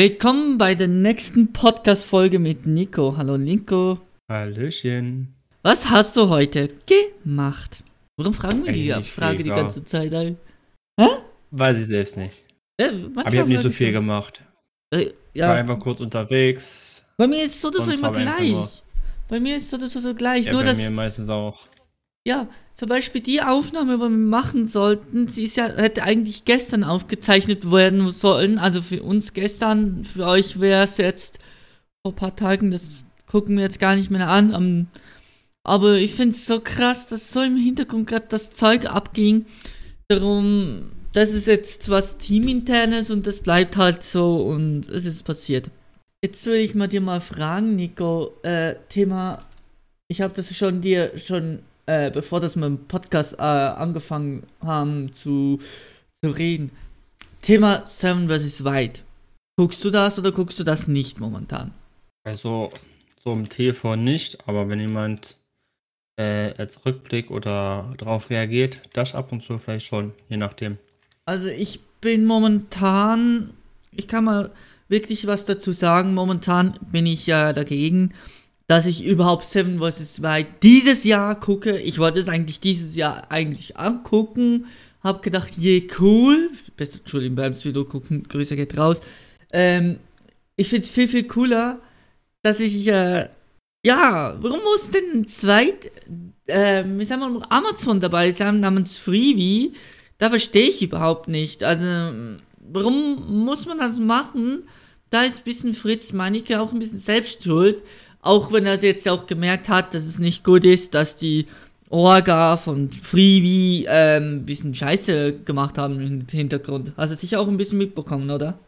Willkommen bei der nächsten Podcast-Folge mit Nico. Hallo Nico. Hallöchen. Was hast du heute gemacht? Warum fragen wir die Ey, Frage die ganze Zeit ein? Weiß ich selbst nicht. Äh, Aber ich habe nicht so viel ich- gemacht. Äh, Ich war ja, einfach kurz unterwegs. bei mir ist es so oder so immer gleich. Bei mir ist es so so, so gleich. Ja, Nur bei dass, mir meistens auch. Ja, zum Beispiel die Aufnahme, die wir machen sollten, sie ist ja, hätte eigentlich gestern aufgezeichnet werden sollen. Also für uns gestern, für euch wäre es jetzt vor ein paar Tagen, das gucken wir jetzt gar nicht mehr an. Am, aber ich finde es so krass, dass so im Hintergrund gerade das Zeug abging. Darum, das ist jetzt was Teaminternes und das bleibt halt so und es ist passiert. Jetzt will ich mal dir mal fragen, Nico, äh, Thema, ich habe das schon dir schon, äh, bevor das mit dem Podcast äh, angefangen haben zu, zu reden. Thema Seven vs. White. Guckst du das oder guckst du das nicht momentan? Also, so im TV nicht, aber wenn jemand äh, als Rückblick oder darauf reagiert, das ab und zu vielleicht schon, je nachdem. Also ich bin momentan, ich kann mal wirklich was dazu sagen, momentan bin ich ja dagegen, dass ich überhaupt Seven vs. White dieses Jahr gucke. Ich wollte es eigentlich dieses Jahr eigentlich angucken, hab gedacht, je cool, beste Entschuldigung, beim Video gucken, Grüße geht raus. Ähm, ich find's viel, viel cooler, dass ich, äh, ja, warum muss denn ein zweit, ähm, ich sag mal, Amazon dabei sein namens Freebie? Da verstehe ich überhaupt nicht. Also, warum muss man das machen? Da ist ein bisschen Fritz Meinecke auch ein bisschen selbst schuld. Auch wenn er es jetzt auch gemerkt hat, dass es nicht gut ist, dass die Orga von Freebie ähm, ein bisschen Scheiße gemacht haben im Hintergrund. Hast du sicher auch ein bisschen mitbekommen, oder?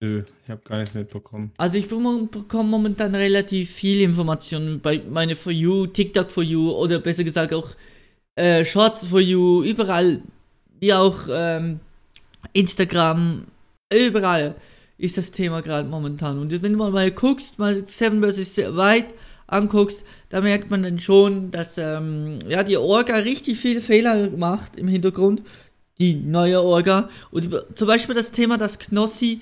Nö, ich habe gar nichts mitbekommen. Also ich bekomme momentan relativ viel Informationen bei meine For You, TikTok For You oder besser gesagt auch äh, Shorts For You, überall, wie auch ähm, Instagram, überall ist das Thema gerade momentan. Und wenn du mal, mal guckst, mal Seven vs. White anguckst, da merkt man dann schon, dass ähm, ja, die Orga richtig viele Fehler macht im Hintergrund. Die neue Orga. Und zum Beispiel das Thema, dass Knossi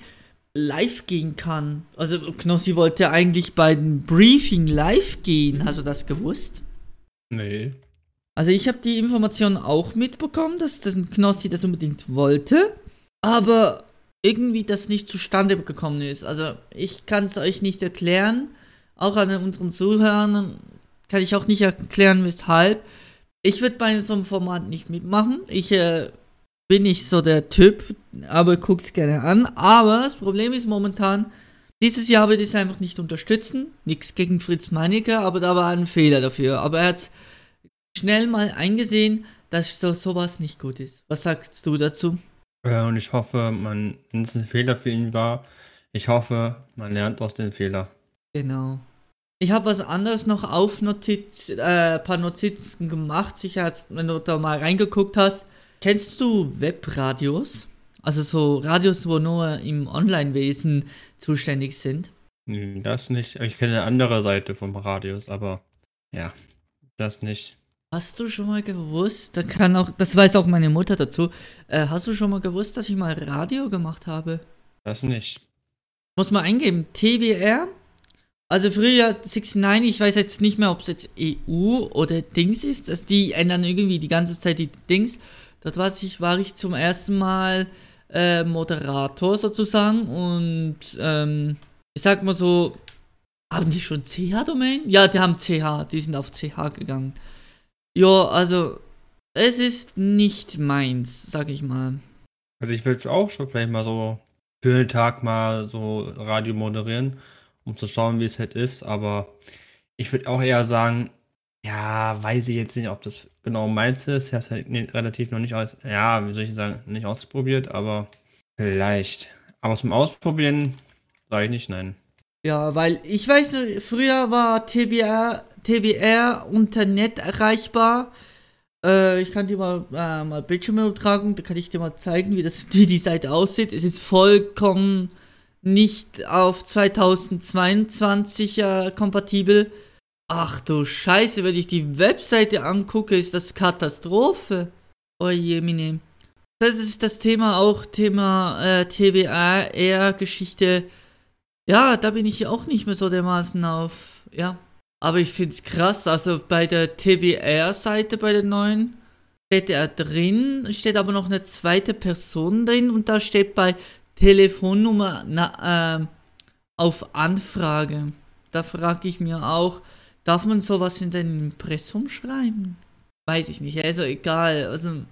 live gehen kann. Also Knossi wollte eigentlich bei dem Briefing live gehen. Hast du das gewusst? Nee. Also ich habe die Information auch mitbekommen, dass das Knossi das unbedingt wollte, aber irgendwie das nicht zustande gekommen ist. Also ich kann es euch nicht erklären, auch an unseren Zuhörern kann ich auch nicht erklären, weshalb. Ich würde bei so einem Format nicht mitmachen. Ich äh, bin nicht so der Typ, aber guck's gerne an. Aber das Problem ist momentan, dieses Jahr ich es einfach nicht unterstützen. Nichts gegen Fritz Meinecke, aber da war ein Fehler dafür. Aber er hat schnell mal eingesehen, dass so sowas nicht gut ist. Was sagst du dazu? Und ich hoffe, man, wenn es ein Fehler für ihn war, ich hoffe, man lernt aus dem Fehler. Genau. Ich habe was anderes noch auf Notiz, äh, paar Notizen gemacht, sicher, wenn du da mal reingeguckt hast. Kennst du Webradios? Also so Radios, wo nur im Online-Wesen zuständig sind. Nee, Das nicht. Ich kenne eine andere Seite vom Radius, aber ja, das nicht. Hast du schon mal gewusst, da kann auch, das weiß auch meine Mutter dazu, äh, hast du schon mal gewusst, dass ich mal Radio gemacht habe? Das nicht. Muss man eingeben, TWR. Also früher 69, ich weiß jetzt nicht mehr, ob es jetzt EU oder Dings ist. Also die ändern irgendwie die ganze Zeit die Dings. Dort war ich, war ich zum ersten Mal äh, Moderator sozusagen und ähm, ich sag mal so, haben die schon CH-Domain? Ja, die haben CH, die sind auf CH gegangen. Ja, also es ist nicht meins, sag ich mal. Also ich würde auch schon vielleicht mal so für einen Tag mal so Radio moderieren, um zu schauen, wie es halt ist, aber ich würde auch eher sagen, ja, weiß ich jetzt nicht, ob das genau meins ist. Ich habe es halt ne- relativ noch nicht aus, ja, wie soll ich sagen, nicht ausprobiert, aber vielleicht. Aber zum Ausprobieren sage ich nicht nein. Ja, weil ich weiß, früher war TBR, TBR unter Net erreichbar. Äh, ich kann dir mal, äh, mal Bildschirm übertragen, da kann ich dir mal zeigen, wie das, wie die Seite aussieht. Es ist vollkommen nicht auf 2022 äh, kompatibel. Ach du Scheiße, wenn ich die Webseite angucke, ist das Katastrophe. Oh je, mine. Das ist das Thema auch, Thema äh, TBR, Geschichte Ja, da bin ich auch nicht mehr so dermaßen auf. Ja. Aber ich find's krass. Also bei der TWR-Seite, bei der neuen, steht er drin, steht aber noch eine zweite Person drin und da steht bei Telefonnummer na, äh, auf Anfrage. Da frage ich mir auch, darf man sowas in den Impressum schreiben? Weiß ich nicht, also egal. Also,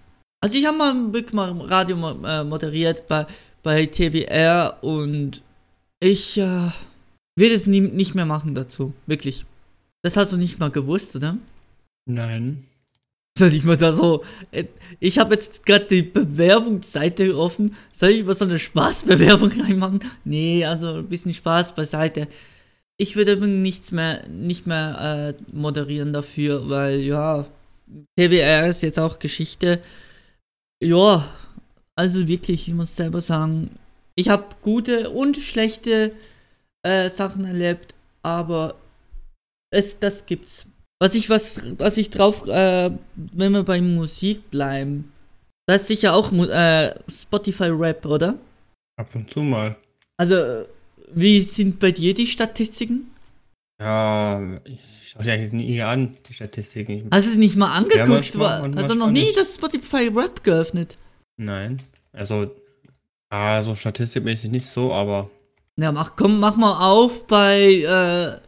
also ich habe mal mal Radio äh, moderiert bei, bei TWR und ich äh, will es nie, nicht mehr machen dazu. Wirklich. Das hast du nicht mal gewusst, oder? Nein. Soll ich mal da so. Äh, ich habe jetzt gerade die Bewerbungsseite offen. Soll ich mal so eine Spaßbewerbung reinmachen? Nee, also ein bisschen Spaß beiseite. Ich würde nichts mehr, nicht mehr äh, moderieren dafür, weil ja, TWR ist jetzt auch Geschichte. Ja, also wirklich, ich muss selber sagen, ich habe gute und schlechte äh, Sachen erlebt, aber es, das gibt's. Was ich, was, was ich drauf, äh, wenn wir bei Musik bleiben, das ist sicher auch äh, Spotify Rap, oder? Ab und zu mal. Also, wie sind bei dir die Statistiken? Ja, ich schaue dir eigentlich nie an, die Statistiken. Hast du es nicht mal angeguckt? Ja, manchmal, manchmal Hast du noch nie nicht. das Spotify Rap geöffnet? Nein. Also, also statistikmäßig nicht so, aber. Ja, mach, komm, mach mal auf bei, äh,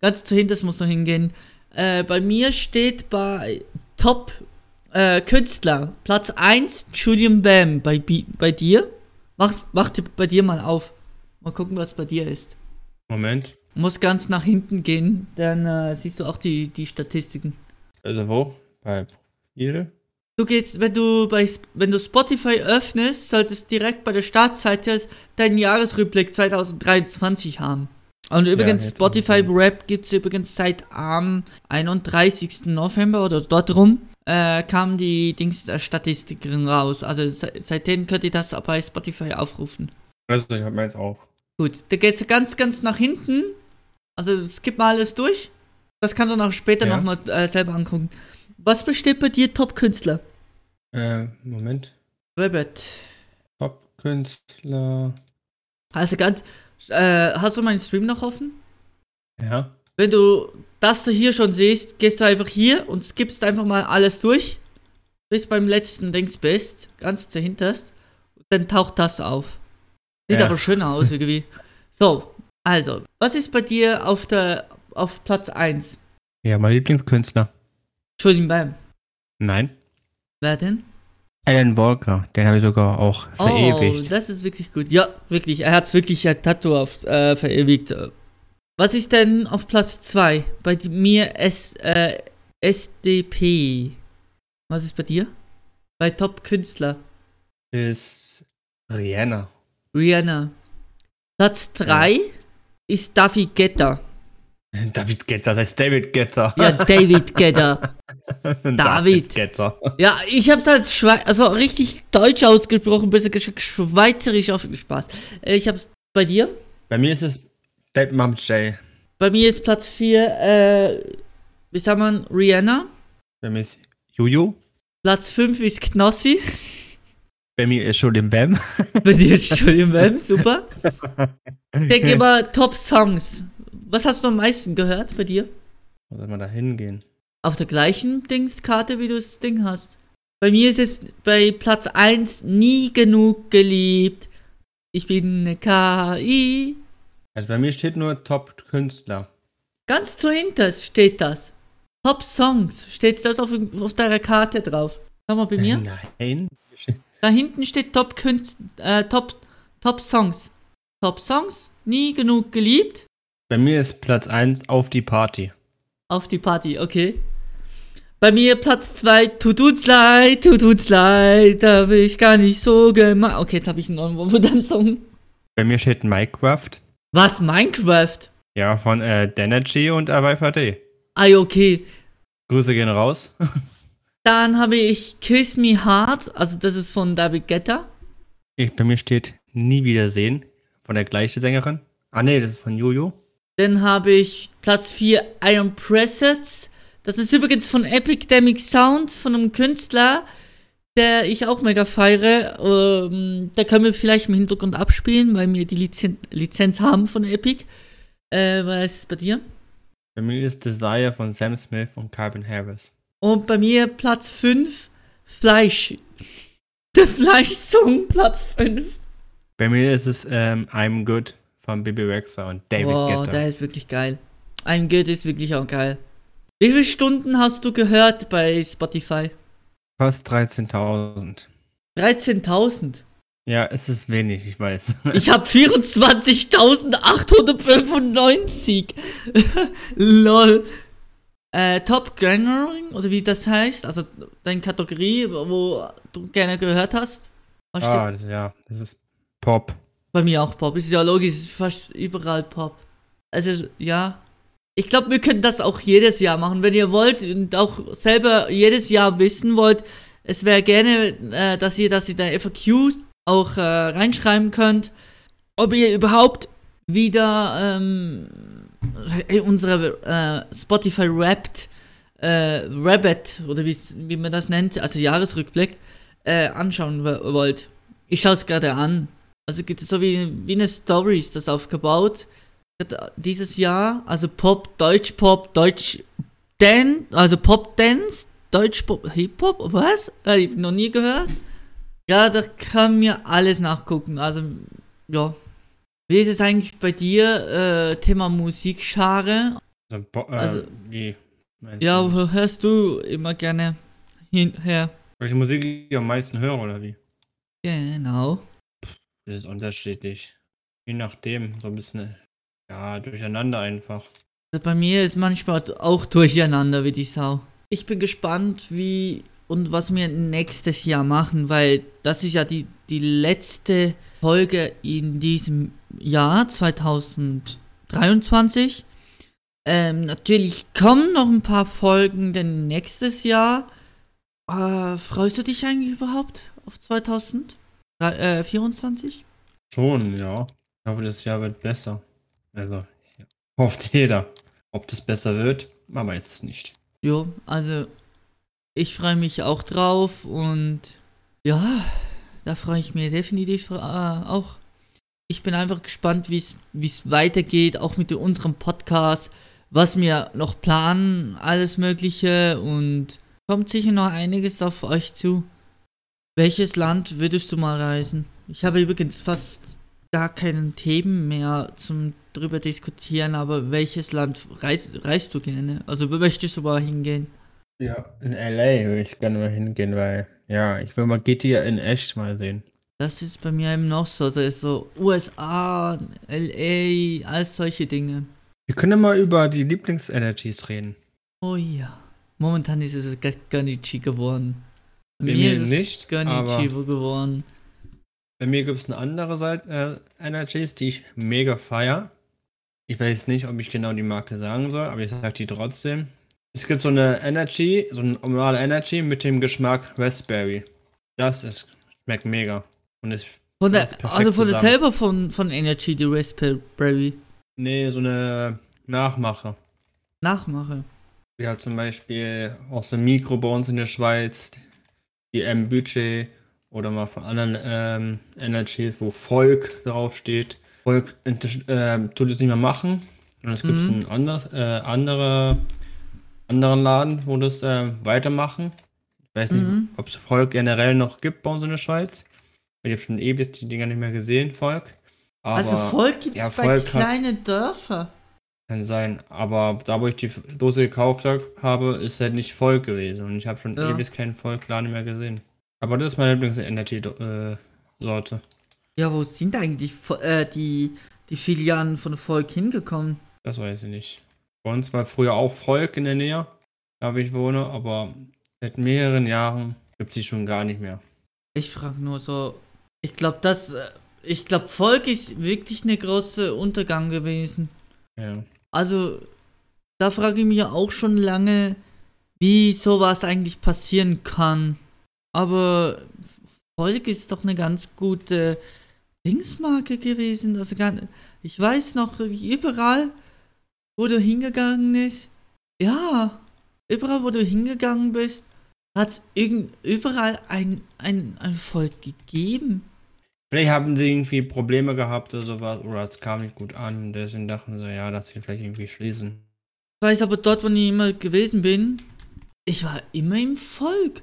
ganz zu hinten muss noch hingehen. Äh, bei mir steht bei Top äh, Künstler Platz 1 Julian Bam. Bei, bei dir? Mach, mach bei dir mal auf. Mal gucken, was bei dir ist. Moment. Muss ganz nach hinten gehen, dann äh, siehst du auch die, die Statistiken. Also wo? Bei Profile? Du gehst, wenn du bei wenn du Spotify öffnest, solltest direkt bei der Startseite deinen Jahresrückblick 2023 haben. Und übrigens, ja, Spotify Rap gibt es übrigens seit am 31. November oder dort rum, äh, kam die Dings der Statistiken raus. Also se seitdem könnt ihr das bei Spotify aufrufen. Also ich hab meins auch. Gut, da gehst du ganz, ganz nach hinten. Also skip mal alles durch. Das kannst du noch später ja. nochmal äh, selber angucken. Was besteht bei dir Top-Künstler? Äh, Moment. Rabbit. Top-Künstler. Also ganz, äh, hast du meinen Stream noch offen? Ja. Wenn du das da hier schon siehst, gehst du einfach hier und skippst einfach mal alles durch. Bis beim letzten Dings bist, ganz dahinterst. Dann taucht das auf. Sieht ja. aber schön aus irgendwie. So, also, was ist bei dir auf der auf Platz 1? Ja, mein Lieblingskünstler. Entschuldigung, Bam. Nein. Wer denn? Alan Walker, den habe ich sogar auch verewigt. Oh, das ist wirklich gut. Ja, wirklich. Er hat es wirklich ein Tattoo auf, äh, verewigt. Was ist denn auf Platz 2? Bei mir S, äh, SDP. Was ist bei dir? Bei Top Künstler. Ist Rihanna. Rihanna. Platz 3 ja. ist David Getter. David Getter, das heißt David Getter. Ja, David Getter. David. Getter. Ja, ich hab's halt Schwe also richtig deutsch ausgesprochen, besser gesagt schweizerisch auf Spaß. Äh, ich hab's bei dir? Bei mir ist es Dead Mom J. Bei mir ist Platz 4, äh, wie sagt man, Rihanna. Bei mir ist Juju. Platz 5 ist Knossi. Bei mir ist Julian Bam. Bei dir ist Julian Bam, super. Ich denke immer Top Songs. Was hast du am meisten gehört bei dir? Wo soll man da hingehen? Auf der gleichen Dingskarte, wie du das Ding hast. Bei mir ist es bei Platz 1 nie genug geliebt. Ich bin eine KI. Also bei mir steht nur Top Künstler. Ganz zuhinter steht das. Top Songs. Steht das auf, auf deiner Karte drauf? Schau mal bei mir. Nein. Da hinten steht Top Künstler, äh, Top, Top Songs. Top Songs, nie genug geliebt. Bei mir ist Platz 1 auf die Party. Auf die Party, okay. Bei mir Platz 2, tut uns leid, tut uns leid, da bin ich gar nicht so gemacht. Okay, jetzt habe ich einen neuen von deinem Song. Bei mir steht Minecraft. Was, Minecraft? Ja, von äh, Denergy und AWVD. Ah, okay. Grüße gehen raus. Dann habe ich Kiss Me Hard, also das ist von David Guetta. Ich, bei mir steht Nie Wiedersehen, von der gleichen Sängerin. Ah, nee, das ist von Jojo. Dann habe ich Platz 4 Iron Presets. Das ist übrigens von Epidemic Sound, von einem Künstler, der ich auch mega feiere. Ähm, da können wir vielleicht im Hintergrund abspielen, weil wir die Lizen Lizenz haben von Epic. Äh, was ist bei dir? Bei mir ist Desire von Sam Smith und Calvin Harris. Und bei mir Platz 5, Fleisch. Der Fleischsong, Platz 5. Bei mir ist es ähm, I'm Good von Bibi Rexha und David Boah, Guetta. der ist wirklich geil. I'm Good ist wirklich auch geil. Wie viele Stunden hast du gehört bei Spotify? Fast 13.000. 13.000. Ja, es ist wenig, ich weiß. Ich habe 24.895. Lol. Äh, Top Genering, oder wie das heißt, also deine Kategorie, wo du gerne gehört hast. Was ah, ja, das ist Pop. Bei mir auch Pop. Ist ja logisch, ist fast überall Pop. Also, ja. Ich glaube, wir können das auch jedes Jahr machen, wenn ihr wollt und auch selber jedes Jahr wissen wollt. Es wäre gerne, äh, dass ihr das in der FAQ auch äh, reinschreiben könnt, ob ihr überhaupt wieder ähm, unsere äh, Spotify Wrapped äh, Rabbit oder wie, wie man das nennt, also Jahresrückblick, äh, anschauen wo- wollt. Ich schaue es gerade an. Also gibt es so wie, wie eine Story ist das aufgebaut. Dieses Jahr, also Pop, Deutsch Pop, Deutsch Dan, also Pop Dance, Deutsch Pop, Hip Hop, was? Hab ich noch nie gehört. Ja, da kann mir alles nachgucken. Also, ja. Wie ist es eigentlich bei dir, äh, Thema Musikschare? Also, äh, Also- wie? meinst Ja, wo hörst du immer gerne hinher? Welche Musik ich am meisten höre, oder wie? Genau. Das ist unterschiedlich. Je nachdem, so ein bisschen, ja, durcheinander einfach. Also bei mir ist manchmal auch durcheinander wie die Sau. Ich bin gespannt, wie und was wir nächstes Jahr machen, weil das ist ja die, die letzte Folge in diesem Jahr 2023. Ähm, natürlich kommen noch ein paar Folgen denn nächstes Jahr. Äh, freust du dich eigentlich überhaupt auf 2024? Schon, ja. Ich hoffe, das Jahr wird besser. Also, ja. hofft jeder. Ob das besser wird, weiß es nicht. Jo, also ich freue mich auch drauf und ja, da freue ich mich definitiv äh, auch. Ich bin einfach gespannt, wie es weitergeht, auch mit unserem Podcast, was wir noch planen, alles Mögliche und kommt sicher noch einiges auf euch zu. Welches Land würdest du mal reisen? Ich habe übrigens fast gar keine Themen mehr zum drüber diskutieren, aber welches Land reist, reist du gerne? Also wo möchtest du mal hingehen? Ja, in LA würde ich gerne mal hingehen, weil, ja, ich will mal GTA in echt mal sehen. Das ist bei mir eben noch so, also ist so USA, LA, all solche Dinge. Wir können mal über die Lieblingsenergies reden. Oh ja. Momentan ist es Ga- Gonichi geworden. Bei mir ist nicht, Gonichi geworden. Bei mir gibt es eine andere Seite, äh, Energies, die ich mega feier. Ich weiß nicht, ob ich genau die Marke sagen soll, aber ich sage die trotzdem. Es gibt so eine Energy, so eine normale Energy mit dem Geschmack Raspberry. Das ist, schmeckt mega. Und ist, Von der, also von der selber von, von Energy, die Raspberry nee, so eine Nachmache. Nachmache. Halt zum Beispiel aus dem Mikro bei uns in der Schweiz, die M-Budget oder mal von anderen ähm, Energies, wo Volk draufsteht. Volk ähm, tut es nicht mehr machen. Und es gibt Mhm. einen ander, äh, andere, anderen Laden, wo das äh, weitermachen. Ich weiß nicht, Mhm. ob es Volk generell noch gibt bei uns in der Schweiz. Ich habe schon ewig die Dinger nicht mehr gesehen, Volk. Aber also Volk gibt es ja, bei kleinen Dörfern. Kann sein, aber da, wo ich die Dose gekauft hab- habe, ist halt nicht voll gewesen. Und ich habe schon Ja. ewig keinen Volkladen mehr gesehen. Aber das ist meine Lieblings-Energy-Sorte. Ja, wo sind eigentlich äh, die, die Filialen von Volk hingekommen? das weiß ich nicht. Bei uns war früher auch Volk in der Nähe, da wo ich wohne, aber seit mehreren Jahren gibt es die schon gar nicht mehr. Ich frage nur so. Ich glaube, das. äh, Ich glaube, Volk ist wirklich eine große Untergang gewesen. Ja. Also, da frage ich mich ja auch schon lange, wie sowas eigentlich passieren kann. Aber Volk ist doch eine ganz gute Dingsmarke gewesen. Also, ich weiß noch, wie überall, wo du hingegangen bist. Ja, überall, wo du hingegangen bist, hat es überall ein, ein, ein Volk gegeben. Vielleicht haben sie irgendwie Probleme gehabt oder sowas, oder es kam nicht gut an und deswegen dachten sie, ja, dass sie vielleicht irgendwie schließen. Ich weiß aber dort, wo ich immer gewesen bin, ich war immer im Volk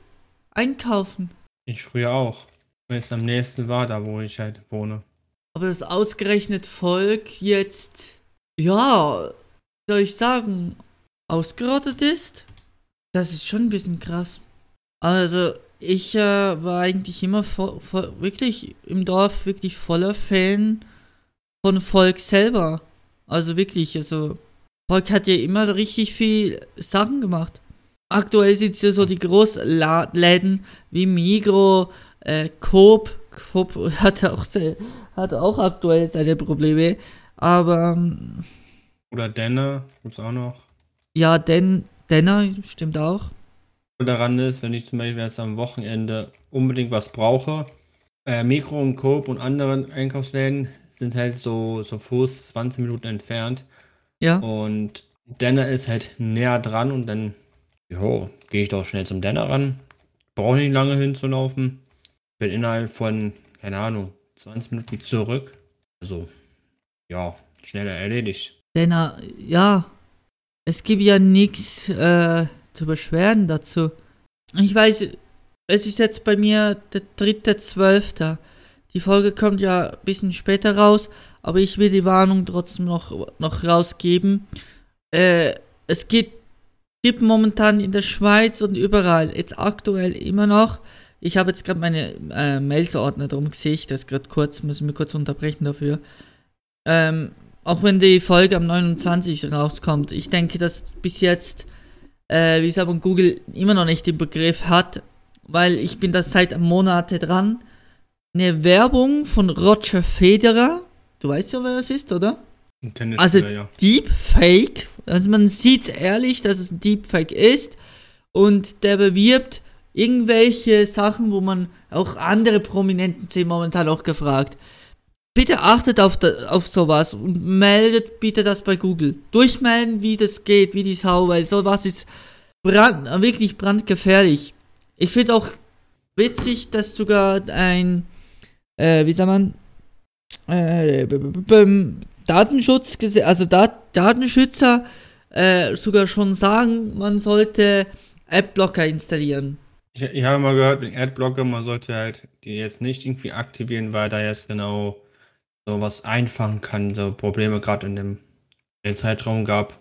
einkaufen. Ich früher auch. Wenn es am nächsten war, da wo ich halt wohne. Aber das ausgerechnet Volk jetzt, ja, soll ich sagen, ausgerottet ist, das ist schon ein bisschen krass. Also, ich äh, war eigentlich immer vo vo wirklich im Dorf wirklich voller Fan von Volk selber. Also wirklich, also Volk hat ja immer richtig viel Sachen gemacht. Aktuell sind es ja so die Großläden wie Migro, äh, Coop. Coop hat auch, hat auch aktuell seine Probleme. Aber. Ähm, Oder Denner gibt's auch noch. Ja, Den, Denner stimmt auch. Daran ist, wenn ich zum Beispiel jetzt am Wochenende unbedingt was brauche, äh, Mikro und Coop und anderen Einkaufsläden sind halt so, so Fuß 20 Minuten entfernt. Ja. Und Denner ist halt näher dran und dann, jo, gehe ich doch schnell zum Denner ran. Brauche nicht lange hinzulaufen. Bin innerhalb von, keine Ahnung, 20 Minuten zurück. Also, ja, schneller erledigt. Denner, ja, es gibt ja nichts äh, zu beschweren dazu. Ich weiß, es ist jetzt bei mir der dritte Zwölfter. Die Folge kommt ja ein bisschen später raus, aber ich will die Warnung trotzdem noch, noch rausgeben. Äh, es gibt, gibt momentan in der Schweiz und überall, jetzt aktuell immer noch, ich habe jetzt gerade meine äh, Mails-Ordner, darum sehe ich das gerade kurz, müssen wir kurz unterbrechen dafür. Ähm, auch wenn die Folge am 29. rauskommt, ich denke, dass bis jetzt, äh, wie es aber Google immer noch nicht den Begriff hat, weil ich bin da seit Monate dran, eine Werbung von Roger Federer, du weißt ja, wer das ist, oder? Also ja. Deepfake, also man sieht ehrlich, dass es ein Deepfake ist und der bewirbt irgendwelche Sachen, wo man auch andere Prominenten sind momentan auch gefragt. Bitte achtet auf, da, auf sowas und meldet bitte das bei Google. Durchmelden, wie das geht, wie die Sau, weil sowas ist brand, wirklich brandgefährlich. Ich finde auch witzig, dass sogar ein, äh, wie sagt man, äh, Datenschutz, also Dat Datenschützer äh, sogar schon sagen, man sollte Adblocker installieren. Ich, ich habe mal gehört, wegen Adblocker, man sollte halt die jetzt nicht irgendwie aktivieren, weil da jetzt genau sowas einfangen kann, so Probleme gerade in dem, dem Zeitraum gab.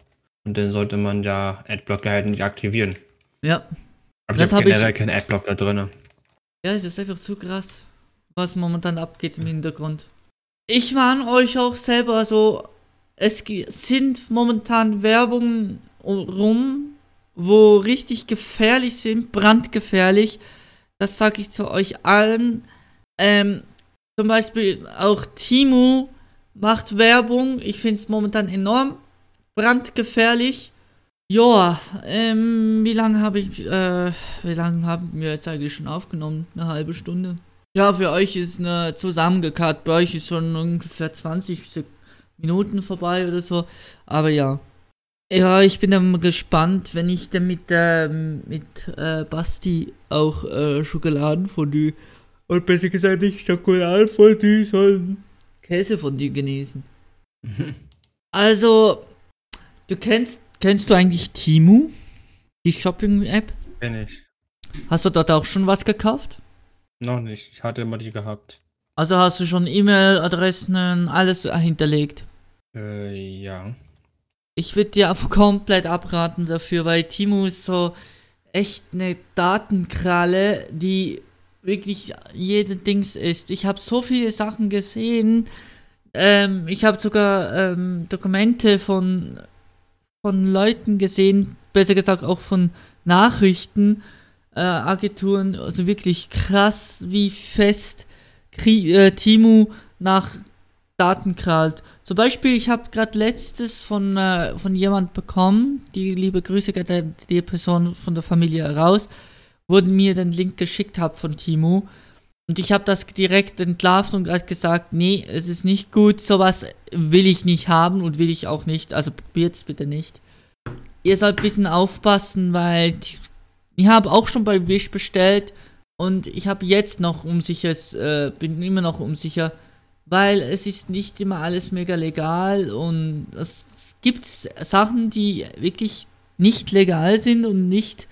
Und dann sollte man ja Adblocker halt nicht aktivieren. Ja. Aber das ich habe generell ich, keinen Adblocker drin. Ja, es ist einfach zu krass, was momentan abgeht im Hintergrund. Ich warne euch auch selber so, es sind momentan Werbungen rum, wo richtig gefährlich sind, brandgefährlich. Das sage ich zu euch allen. Ähm, zum Beispiel auch Timo macht Werbung. Ich finde es momentan enorm brandgefährlich. Joa, ähm, wie lange habe ich, äh, wie lange haben wir jetzt eigentlich schon aufgenommen? Eine halbe Stunde. Ja, für euch ist eine zusammengekarrt. Bei euch ist schon ungefähr 20 Minuten vorbei oder so. Aber ja. Ja, ich bin dann gespannt, wenn ich dann mit, äh, mit äh, Basti auch äh, Schokoladenfondue und besser gesagt nicht Schokoladenfondue, sondern Käsefondue genießen. also, du kennst, kennst du eigentlich Timu? Die Shopping-App? Kenn ich. Hast du dort auch schon was gekauft? Noch nicht, ich hatte immer die gehabt. Also hast du schon E-Mail-Adressen, alles hinterlegt? Äh, ja. Ich würde dir einfach komplett abraten dafür, weil Timo ist so echt eine Datenkralle, die wirklich jede Dings ist. Ich habe so viele Sachen gesehen. Ähm, ich habe sogar ähm, Dokumente von, von Leuten gesehen, besser gesagt auch von Nachrichten, äh, also wirklich krass, wie fest Kri äh, Timu nach Daten krallt. Zum Beispiel, ich habe gerade letztes von, äh, von jemand bekommen, die liebe Grüße geht die Person von der Familie raus, wurden mir den Link geschickt hat von Timo. Und ich habe das direkt entlarvt und gerade gesagt, nee, es ist nicht gut, sowas will ich nicht haben und will ich auch nicht, also probiert es bitte nicht. Ihr sollt ein bisschen aufpassen, weil ich habe auch schon bei Wish bestellt und ich habe jetzt noch unsicher, äh, bin immer noch unsicher, weil es ist nicht immer alles mega legal und es gibt Sachen, die wirklich nicht legal sind und nicht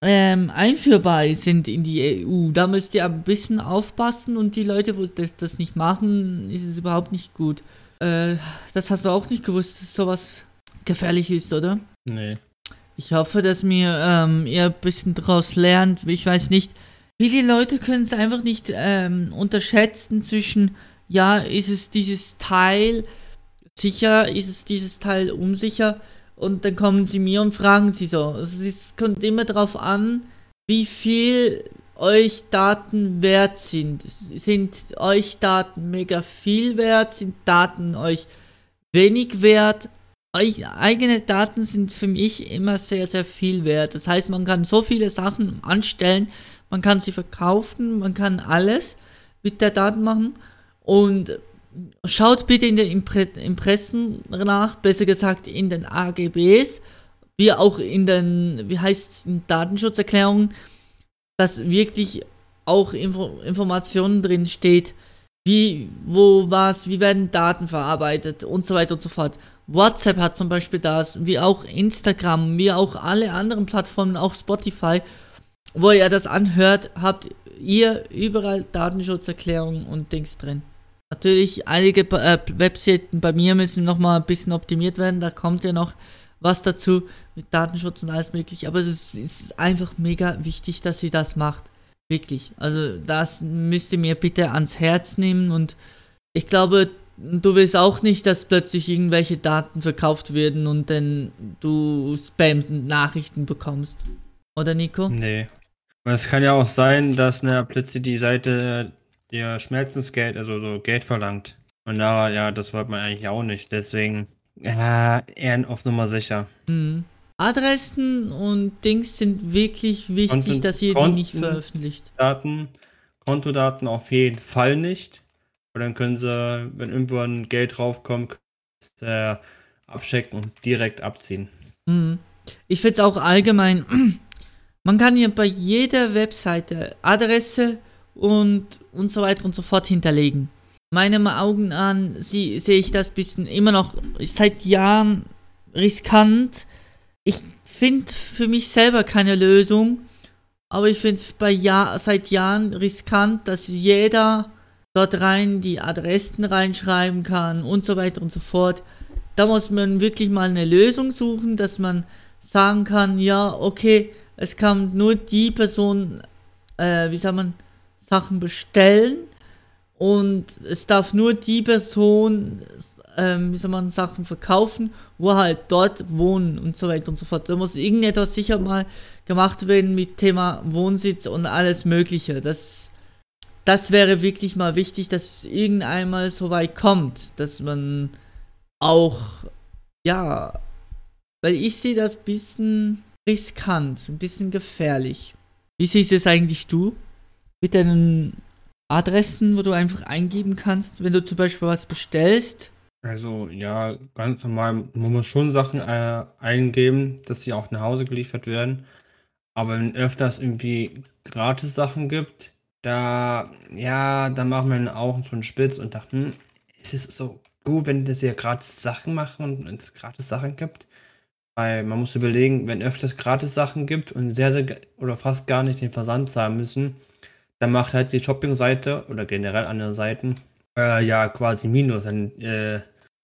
ähm, einführbar sind in die EU. Da müsst ihr ein bisschen aufpassen und die Leute, wo das, das nicht machen, ist es überhaupt nicht gut. Äh, das hast du auch nicht gewusst, dass sowas gefährlich ist, oder? Nee. Ich hoffe, dass mir ähm, ihr ein bisschen daraus lernt. Ich weiß nicht. Viele Leute können es einfach nicht ähm, unterschätzen zwischen, ja, ist es dieses Teil sicher, ist es dieses Teil unsicher und dann kommen sie mir und fragen sie so. Also es kommt immer darauf an, wie viel euch Daten wert sind. Sind euch Daten mega viel wert? Sind Daten euch wenig wert? Euch eigene Daten sind für mich immer sehr, sehr viel wert. Das heißt, man kann so viele Sachen anstellen, man kann sie verkaufen, man kann alles mit der Daten machen. Und schaut bitte in den Impre Impressen nach, besser gesagt in den AGBs, wie auch in den, wie heißt es, Datenschutzerklärungen, dass wirklich auch Info Informationen drin steht, wie, wo, was, wie werden Daten verarbeitet und so weiter und so fort. WhatsApp hat zum Beispiel das, wie auch Instagram, wie auch alle anderen Plattformen, auch Spotify, wo ihr das anhört, habt ihr überall Datenschutzerklärungen und Dings drin. Natürlich, einige äh, Webseiten bei mir müssen nochmal ein bisschen optimiert werden. Da kommt ja noch was dazu mit Datenschutz und alles mögliche. Aber es ist, ist einfach mega wichtig, dass sie das macht. Wirklich. Also das müsst ihr mir bitte ans Herz nehmen. Und ich glaube, du willst auch nicht, dass plötzlich irgendwelche Daten verkauft werden und dann du Spam-Nachrichten bekommst. Oder Nico? Nee. Es kann ja auch sein, dass na, plötzlich die Seite dir Schmerzensgeld, also so Geld verlangt. Und da, ja, das wollte man eigentlich auch nicht. Deswegen, ja, eher auf Nummer sicher. Mhm. Adressen und Dings sind wirklich wichtig, Konten, dass ihr die nicht veröffentlicht. Daten, Kontodaten auf jeden Fall nicht. Und dann können sie, wenn irgendwann Geld draufkommt, äh, abchecken und direkt abziehen. Mhm. Ich finde es auch allgemein, man kann ja bei jeder Webseite Adresse, und, und so weiter und so fort hinterlegen. Meinem Augen an sie, sehe ich das bisschen immer noch seit Jahren riskant. Ich finde für mich selber keine Lösung, aber ich finde es Jahr, seit Jahren riskant, dass jeder dort rein die Adressen reinschreiben kann und so weiter und so fort. Da muss man wirklich mal eine Lösung suchen, dass man sagen kann, ja, okay, es kann nur die Person, äh, wie sagt man, Sachen bestellen und es darf nur die Person, ähm, wie soll man Sachen verkaufen, wo halt dort wohnen und so weiter und so fort. Da muss irgendetwas sicher mal gemacht werden mit Thema Wohnsitz und alles Mögliche. Das, das wäre wirklich mal wichtig, dass es irgendeinmal so weit kommt, dass man auch, ja, weil ich sehe das ein bisschen riskant, ein bisschen gefährlich. Wie siehst es eigentlich du? Mit deinen Adressen, wo du einfach eingeben kannst, wenn du zum Beispiel was bestellst? Also ja, ganz normal, man muss schon Sachen äh, eingeben, dass sie auch nach Hause geliefert werden. Aber wenn öfters irgendwie gratis Sachen gibt, da, ja, da machen meine Augen schon spitz und dachten, hm, ist es so gut, wenn das hier gratis Sachen machen und es gratis Sachen gibt? Weil man muss überlegen, wenn öfters gratis Sachen gibt und sehr, sehr oder fast gar nicht den Versand zahlen müssen, dann macht halt die Shopping-Seite oder generell andere Seiten äh, ja quasi Minus. Dann, äh,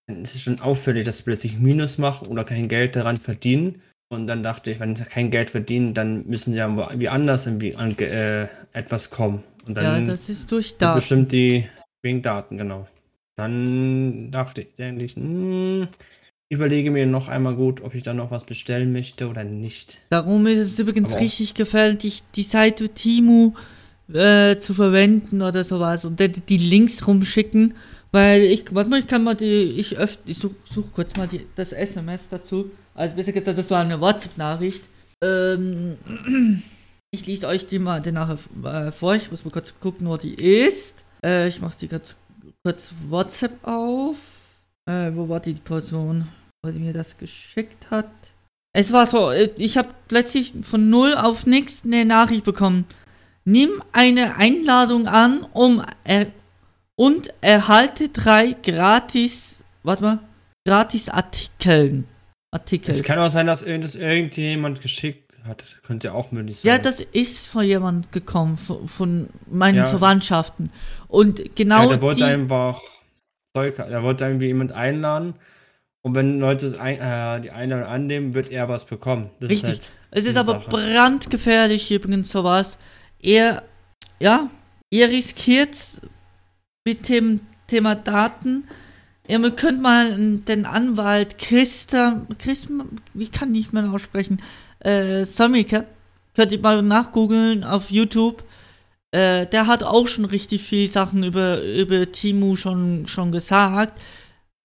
dann ist es schon auffällig, dass sie plötzlich Minus machen oder kein Geld daran verdienen. Und dann dachte ich, wenn sie kein Geld verdienen, dann müssen sie ja irgendwie anders irgendwie an äh, etwas kommen. Und dann ja, das ist durch Daten. Bestimmt die wegen Daten, genau. Dann dachte ich, denke ich, hm, überlege mir noch einmal gut, ob ich da noch was bestellen möchte oder nicht. Darum ist es übrigens richtig gefährlich, die Seite Timu äh, zu verwenden oder sowas und die, die Links rumschicken, weil ich, warte mal, ich kann mal die, ich öff, ich such, such kurz mal die, das SMS dazu, also besser gesagt, das war eine WhatsApp-Nachricht. Ähm, ich lese euch die mal nachher äh, vor, ich muss mal kurz gucken, wo die ist. Äh, ich mache die kurz, kurz WhatsApp auf. Äh, wo war die Person, die mir das geschickt hat? Es war so, äh, ich habe plötzlich von null auf nichts eine Nachricht bekommen. Nimm eine Einladung an, um er und erhalte drei gratis, warte mal, gratis Artikeln. Artikel. Es kann auch sein, dass das irgendjemand geschickt hat. Könnte ja auch möglich sein. Ja, das ist von jemand gekommen, von, von meinen ja. Verwandtschaften. Und genau. Ja, der wollte einfach Zeug, der wollte irgendwie jemand einladen. Und wenn Leute ein, äh, die Einladung annehmen, wird er was bekommen. Das Richtig. Ist halt es ist aber Sache. brandgefährlich übrigens sowas. Er, ja, ihr riskiert mit dem Thema Daten. Ihr könnt mal den Anwalt Christa, Christ, wie kann ich mal aussprechen, äh, Samike, könnt ihr mal nachgoogeln auf YouTube. Äh, der hat auch schon richtig viel Sachen über, über Timu schon, schon gesagt.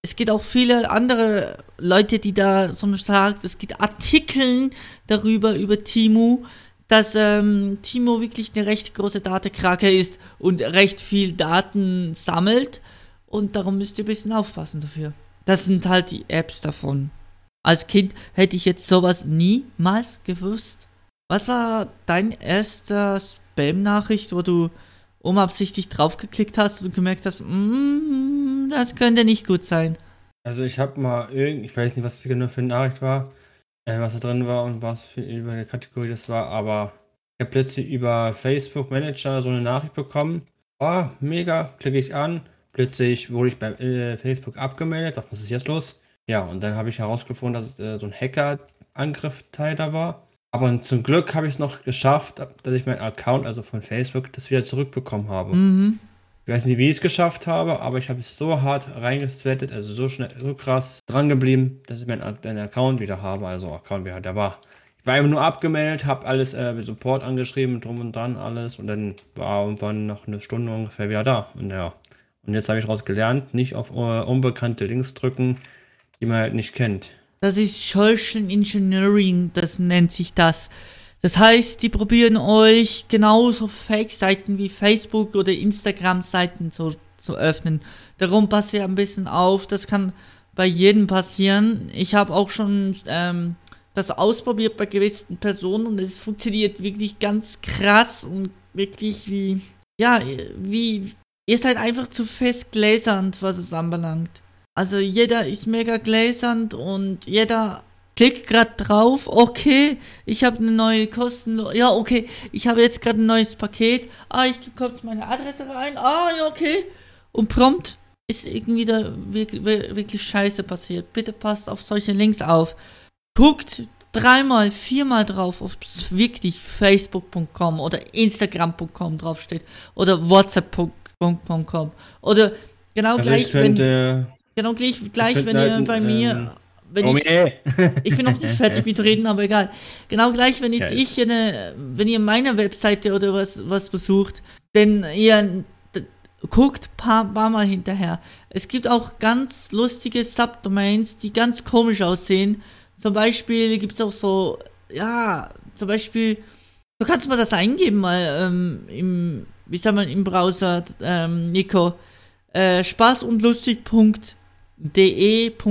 Es gibt auch viele andere Leute, die da so sagt, es gibt Artikel darüber, über Timu, dass ähm, Timo wirklich eine recht große Datenkrake ist und recht viel Daten sammelt. Und darum müsst ihr ein bisschen aufpassen dafür. Das sind halt die Apps davon. Als Kind hätte ich jetzt sowas niemals gewusst. Was war dein erster Spam-Nachricht, wo du unabsichtlich draufgeklickt hast und gemerkt hast, mm, das könnte nicht gut sein? Also ich habe mal irgend, ich weiß nicht, was das genau für eine Nachricht war, äh, was da drin war und was für eine Kategorie das war, aber ich habe plötzlich über Facebook Manager so eine Nachricht bekommen. Oh, mega, klicke ich an. Plötzlich wurde ich bei äh, Facebook abgemeldet. Sag, was ist jetzt los? Ja, und dann habe ich herausgefunden, dass es äh, so ein Hacker-Angriff-Teil da war. Aber zum Glück habe ich es noch geschafft, dass ich meinen Account, also von Facebook, das wieder zurückbekommen habe. Mhm. Ich weiß nicht, wie ich es geschafft habe, aber ich habe es so hart reingestrettet, also so schnell, so krass dran geblieben, dass ich meinen Account wieder habe. Also Account wieder, der war. Ich war einfach nur abgemeldet, habe alles äh, Support angeschrieben, drum und dran alles und dann war irgendwann nach einer Stunde ungefähr wieder da. Und ja. Und jetzt habe ich daraus gelernt, nicht auf uh, unbekannte Links drücken, die man halt nicht kennt. Das ist Social Engineering, das nennt sich das. Das heißt, die probieren euch genauso Fake-Seiten wie Facebook oder Instagram-Seiten zu, zu öffnen. Darum passt ihr ein bisschen auf, das kann bei jedem passieren. Ich habe auch schon ähm, das ausprobiert bei gewissen Personen und es funktioniert wirklich ganz krass und wirklich wie, ja, wie, ihr seid einfach zu fest gläsernd, was es anbelangt. Also jeder ist mega gläsernd und jeder klick gerade drauf, okay, ich habe eine neue kostenlose, ja, okay, ich habe jetzt gerade ein neues Paket, ah, ich gebe kurz meine Adresse rein, ah, ja, okay, und prompt ist irgendwie da wirklich, wirklich scheiße passiert. Bitte passt auf solche Links auf. Guckt dreimal, viermal drauf, ob es wirklich facebook.com oder instagram.com draufsteht oder whatsapp.com oder genau also gleich, wenn, genau gleich, gleich wenn ihr bei mir ähm, wenn oh, ich, ich bin noch nicht fertig mit reden, aber egal. Genau gleich, wenn jetzt ich eine, wenn ihr meine Webseite oder was, was besucht, denn ihr guckt paar, paar Mal hinterher. Es gibt auch ganz lustige Subdomains, die ganz komisch aussehen. Zum Beispiel gibt es auch so, ja, zum Beispiel, du kannst mal das eingeben mal ähm, im, wie sagt man, im Browser, ähm, Nico, äh, spaß und de.tl.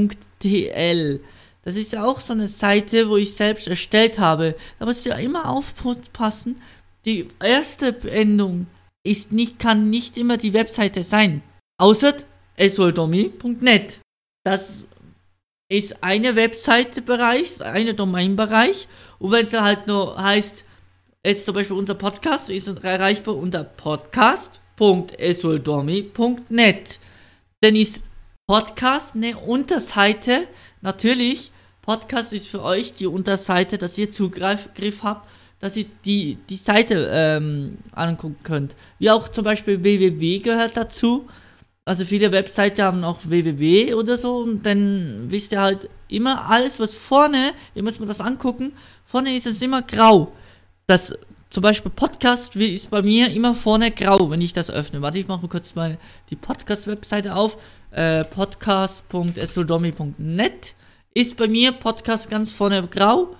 Das ist ja auch so eine Seite, wo ich selbst erstellt habe. Da musst du ja immer aufpassen. Die erste Endung ist nicht, kann nicht immer die Webseite sein. Außer esoldomi.net. Das ist eine Webseite-Bereich, eine Domain-Bereich. Und wenn es halt nur heißt, jetzt zum Beispiel unser Podcast ist erreichbar unter podcast.esoldomi.net. Dann ist Podcast eine Unterseite. Natürlich, Podcast ist für euch die Unterseite, dass ihr Zugriff habt, dass ihr die, die Seite ähm, angucken könnt. Wie auch zum Beispiel www gehört dazu. Also viele Webseiten haben auch www oder so und dann wisst ihr halt immer alles, was vorne, ihr müsst mal das angucken, vorne ist es immer grau. Das zum Beispiel Podcast ist bei mir immer vorne grau, wenn ich das öffne. Warte, ich mache kurz mal die Podcast-Webseite auf äh, podcast.esodomi.net ist bei mir Podcast ganz vorne grau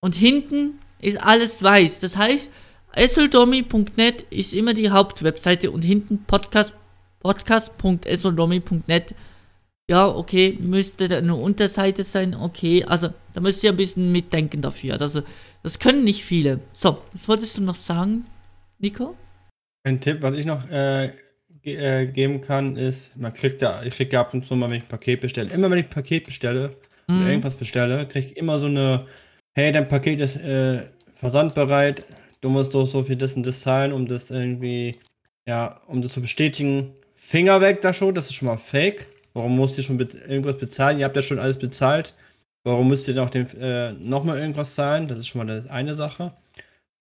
und hinten ist alles weiß. Das heißt, esoldomi.net ist immer die Hauptwebseite und hinten podcast podcast.esoldomi.net. Ja, okay, müsste da eine Unterseite sein. Okay, also Da müsst ihr ein bisschen mitdenken dafür. Also, das können nicht viele. So, was wolltest du noch sagen, Nico? Ein Tipp, was ich noch äh, äh, geben kann, ist, man kriegt ja, ich kriege ja ab und zu mal, wenn ich ein Paket bestelle, immer wenn ich Paket bestelle, mhm. oder irgendwas bestelle, kriege ich immer so eine, hey, dein Paket ist äh, versandbereit, du musst doch so viel das und das zahlen, um das irgendwie, ja, um das zu bestätigen. Finger weg da schon, das ist schon mal fake. Warum musst ihr schon be irgendwas bezahlen? Ihr habt ja schon alles bezahlt. Warum müsst ihr noch, den, äh, noch mal irgendwas zahlen? Das ist schon mal eine Sache.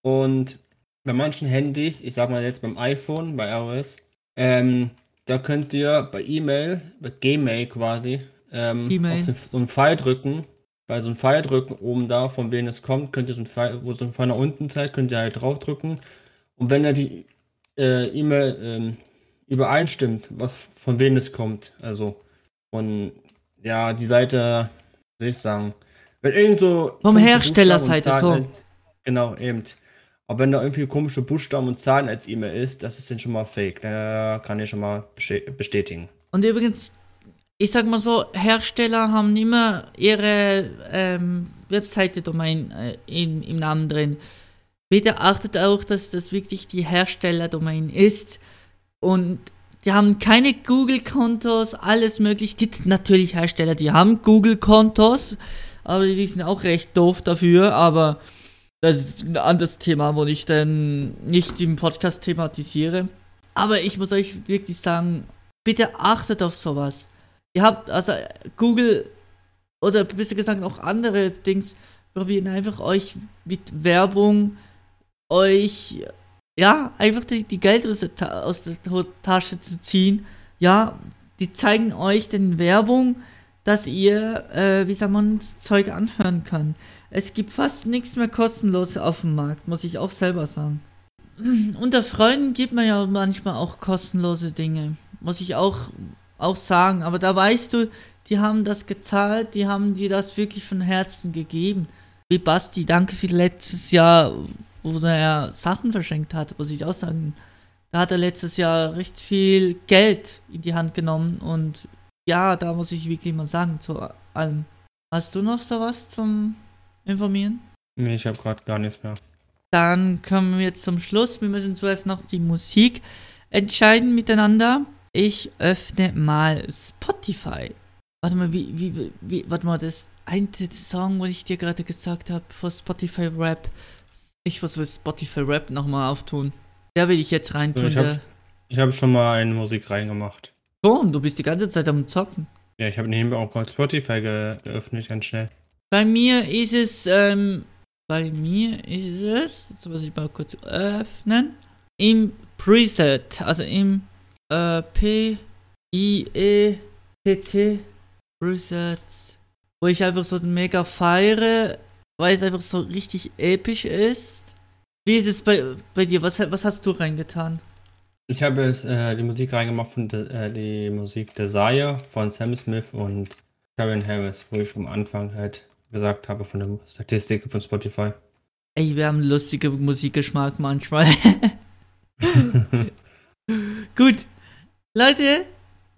Und bei manchen Handys, ich sag mal jetzt beim iPhone, bei iOS, ähm, da könnt ihr bei E-Mail, bei Gmail quasi, ähm, auf so einen Pfeil drücken. Bei so einem Pfeil drücken, oben da, von wem es kommt, könnt ihr so ein Pfeil, wo so ein Pfeil nach unten zeigt, könnt ihr halt draufdrücken. Und wenn er die äh, E-Mail ähm, übereinstimmt, was von wem es kommt, also von, ja, die Seite, soll ich sagen, wenn irgend so. Vom Herstellerseite so. Genau, eben. Aber wenn da irgendwie komische Buchstaben und Zahlen als E-Mail ist, das ist dann schon mal fake. Da kann ich schon mal bestätigen. Und übrigens, ich sag mal so, Hersteller haben immer ihre ähm, Webseite-Domain äh, im Namen drin. Bitte achtet auch, dass das wirklich die Hersteller-Domain ist. Und die haben keine Google-Kontos, alles möglich. Gibt natürlich Hersteller, die haben Google-Kontos, aber die sind auch recht doof dafür. Aber das ist ein anderes Thema, wo ich dann nicht im Podcast thematisiere. Aber ich muss euch wirklich sagen, bitte achtet auf sowas. Ihr habt, also Google oder besser gesagt auch andere Dings probieren einfach euch mit Werbung euch, ja, einfach die, die Geld aus der, aus der Tasche zu ziehen. Ja, die zeigen euch den Werbung, dass ihr, äh, wie sagt man, Zeug anhören kann. Es gibt fast nichts mehr kostenlos auf dem Markt, muss ich auch selber sagen. Unter Freunden gibt man ja manchmal auch kostenlose Dinge, muss ich auch, auch sagen. Aber da weißt du, die haben das gezahlt, die haben dir das wirklich von Herzen gegeben. Wie Basti, danke für letztes Jahr, wo er Sachen verschenkt hat, muss ich auch sagen. Da hat er letztes Jahr recht viel Geld in die Hand genommen und ja, da muss ich wirklich mal sagen zu allem. Hast du noch sowas zum informieren? Nee, ich habe gerade gar nichts mehr. Dann kommen wir zum Schluss. Wir müssen zuerst noch die Musik entscheiden miteinander. Ich öffne mal Spotify. Warte mal, wie, wie, wie, warte mal, das eine Song, was ich dir gerade gesagt habe, vor Spotify Rap. Ich muss Spotify Rap nochmal auftun. Der will ich jetzt reintun. Ich habe hab schon mal eine Musik reingemacht. Schon, du bist die ganze Zeit am Zocken. Ja, ich habe nebenbei auch gerade Spotify ge geöffnet, ganz schnell. Bei mir ist es, ähm, bei mir ist es, jetzt muss ich mal kurz öffnen, im Preset, also im äh, P, I, T, C, Preset, wo ich einfach so mega feiere, weil es einfach so richtig episch ist. Wie ist es bei, bei dir? Was, was hast du reingetan? Ich habe jetzt äh, die Musik reingemacht von de, äh, die Musik Desire von Sam Smith und Karen Harris, wo ich vom Anfang halt gesagt habe von der Statistik von Spotify. Ey, wir haben lustige Musikgeschmack manchmal. Gut. Leute,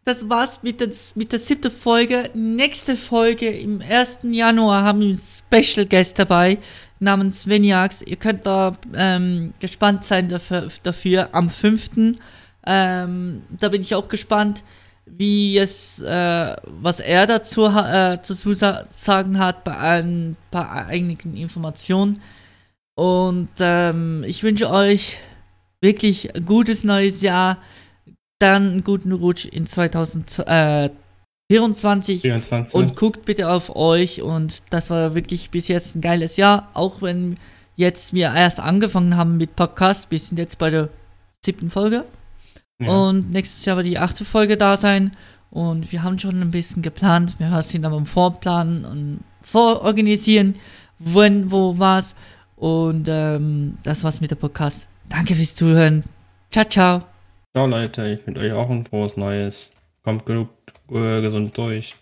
das war's mit der, mit der siebten Folge. Nächste Folge im 1. Januar haben wir einen Special Guest dabei namens Veniax. Ihr könnt da ähm, gespannt sein dafür, dafür am 5. Ähm, da bin ich auch gespannt wie es, äh, was er dazu, äh, zu sagen hat bei ein paar einigen Informationen. Und ähm, ich wünsche euch wirklich ein gutes neues Jahr, dann einen guten Rutsch in 2024 24. und guckt bitte auf euch und das war wirklich bis jetzt ein geiles Jahr, auch wenn jetzt wir erst angefangen haben mit Podcast, wir sind jetzt bei der siebten Folge. Und nächstes Jahr wird die achte Folge da sein. Und wir haben schon ein bisschen geplant. Wir sind aber im Vorplanen und vororganisieren, wann, wo, was. Und ähm, das war's mit der Podcast. Danke fürs Zuhören. Ciao, ciao. Ciao, Leute. Ich wünsche euch auch ein frohes Neues. Kommt genug äh, gesund durch.